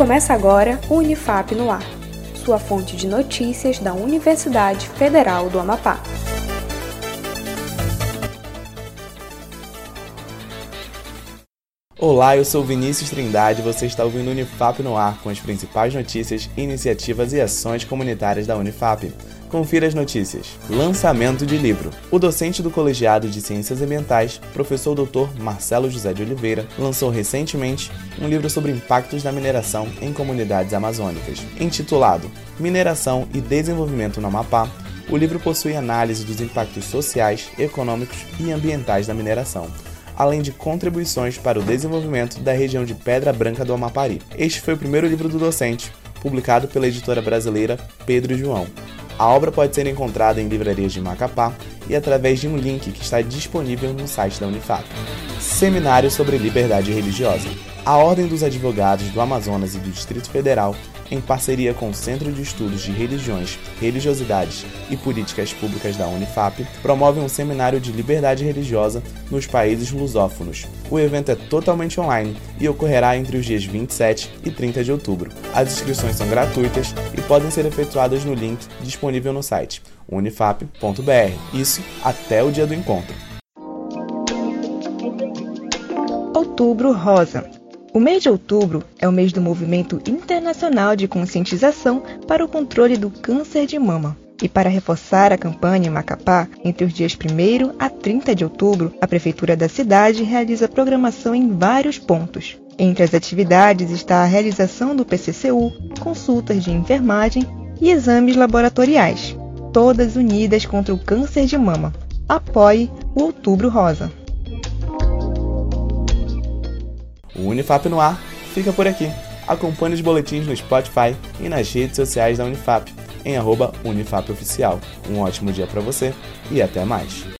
Começa agora o Unifap no Ar, sua fonte de notícias da Universidade Federal do Amapá. Olá, eu sou Vinícius Trindade e você está ouvindo o Unifap no ar com as principais notícias, iniciativas e ações comunitárias da Unifap. Confira as notícias. Lançamento de livro. O docente do Colegiado de Ciências Ambientais, professor Dr. Marcelo José de Oliveira, lançou recentemente um livro sobre impactos da mineração em comunidades amazônicas. Intitulado Mineração e Desenvolvimento no Amapá, o livro possui análise dos impactos sociais, econômicos e ambientais da mineração além de contribuições para o desenvolvimento da região de Pedra Branca do Amapari. Este foi o primeiro livro do docente, publicado pela editora brasileira Pedro João. A obra pode ser encontrada em livrarias de Macapá e através de um link que está disponível no site da Unifap. Seminário sobre Liberdade Religiosa. A Ordem dos Advogados do Amazonas e do Distrito Federal em parceria com o Centro de Estudos de Religiões, Religiosidades e Políticas Públicas da Unifap, promove um seminário de liberdade religiosa nos países lusófonos. O evento é totalmente online e ocorrerá entre os dias 27 e 30 de outubro. As inscrições são gratuitas e podem ser efetuadas no link disponível no site unifap.br. Isso até o dia do encontro. Outubro Rosa o mês de outubro é o mês do Movimento Internacional de Conscientização para o Controle do Câncer de Mama. E para reforçar a campanha em Macapá, entre os dias 1 a 30 de outubro, a Prefeitura da cidade realiza programação em vários pontos. Entre as atividades está a realização do PCCU, consultas de enfermagem e exames laboratoriais, todas unidas contra o câncer de mama. Apoie o Outubro Rosa. O Unifap no ar fica por aqui. Acompanhe os boletins no Spotify e nas redes sociais da Unifap, em arroba UnifapOficial. Um ótimo dia para você e até mais.